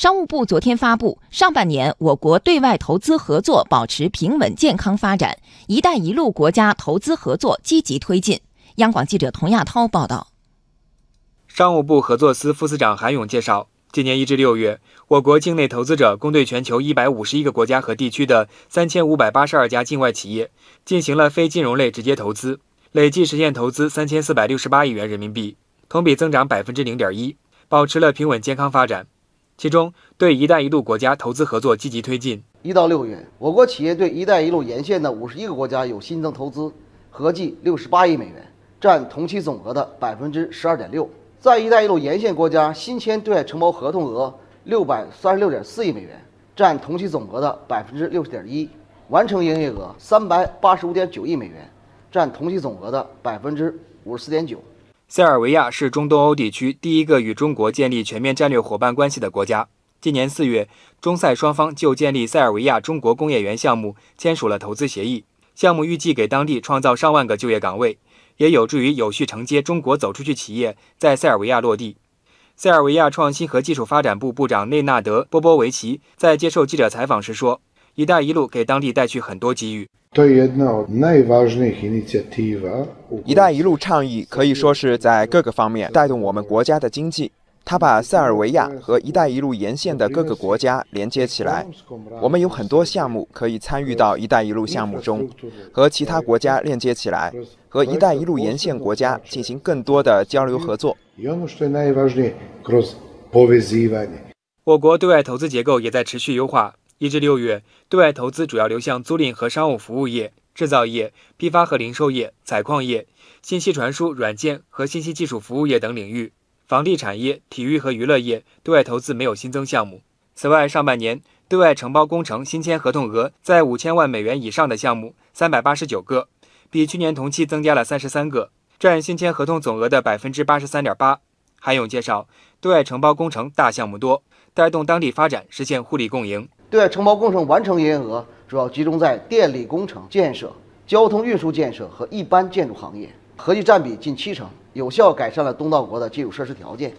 商务部昨天发布，上半年我国对外投资合作保持平稳健康发展，“一带一路”国家投资合作积极推进。央广记者童亚涛报道。商务部合作司副司长韩勇介绍，今年一至六月，我国境内投资者共对全球一百五十一个国家和地区的三千五百八十二家境外企业进行了非金融类直接投资，累计实现投资三千四百六十八亿元人民币，同比增长百分之零点一，保持了平稳健康发展。其中，对“一带一路”国家投资合作积极推进。一到六月，我国企业对“一带一路”沿线的五十一个国家有新增投资，合计六十八亿美元，占同期总额的百分之十二点六。在“一带一路”沿线国家新签对外承包合同额六百三十六点四亿美元，占同期总额的百分之六十点一；完成营业额三百八十五点九亿美元，占同期总额的百分之五十四点九。塞尔维亚是中东欧地区第一个与中国建立全面战略伙伴关系的国家。今年四月，中塞双方就建立塞尔维亚中国工业园项目签署了投资协议，项目预计给当地创造上万个就业岗位。也有助于有序承接中国走出去企业在塞尔维亚落地。塞尔维亚创新和技术发展部部长内纳德·波波维奇在接受记者采访时说：“一带一路给当地带去很多机遇。”“一带一路”倡议可以说是在各个方面带动我们国家的经济。它把塞尔维亚和“一带一路”沿线的各个国家连接起来。我们有很多项目可以参与到“一带一路”项目中，和其他国家链接起来，和“一带一路”沿线国家进行更多的交流合作。我国对外投资结构也在持续优化。一至六月，对外投资主要流向租赁和商务服务业、制造业、批发和零售业、采矿业、信息传输、软件和信息技术服务业等领域。房地产业、体育和娱乐业对外投资没有新增项目。此外，上半年对外承包工程新签合同额在五千万美元以上的项目三百八十九个，比去年同期增加了三十三个，占新签合同总额的百分之八十三点八。韩勇介绍，对外承包工程大项目多，带动当地发展，实现互利共赢。对外承包工程完成营业额主要集中在电力工程建设、交通运输建设和一般建筑行业。合计占比近七成，有效改善了东道国的基础设施条件。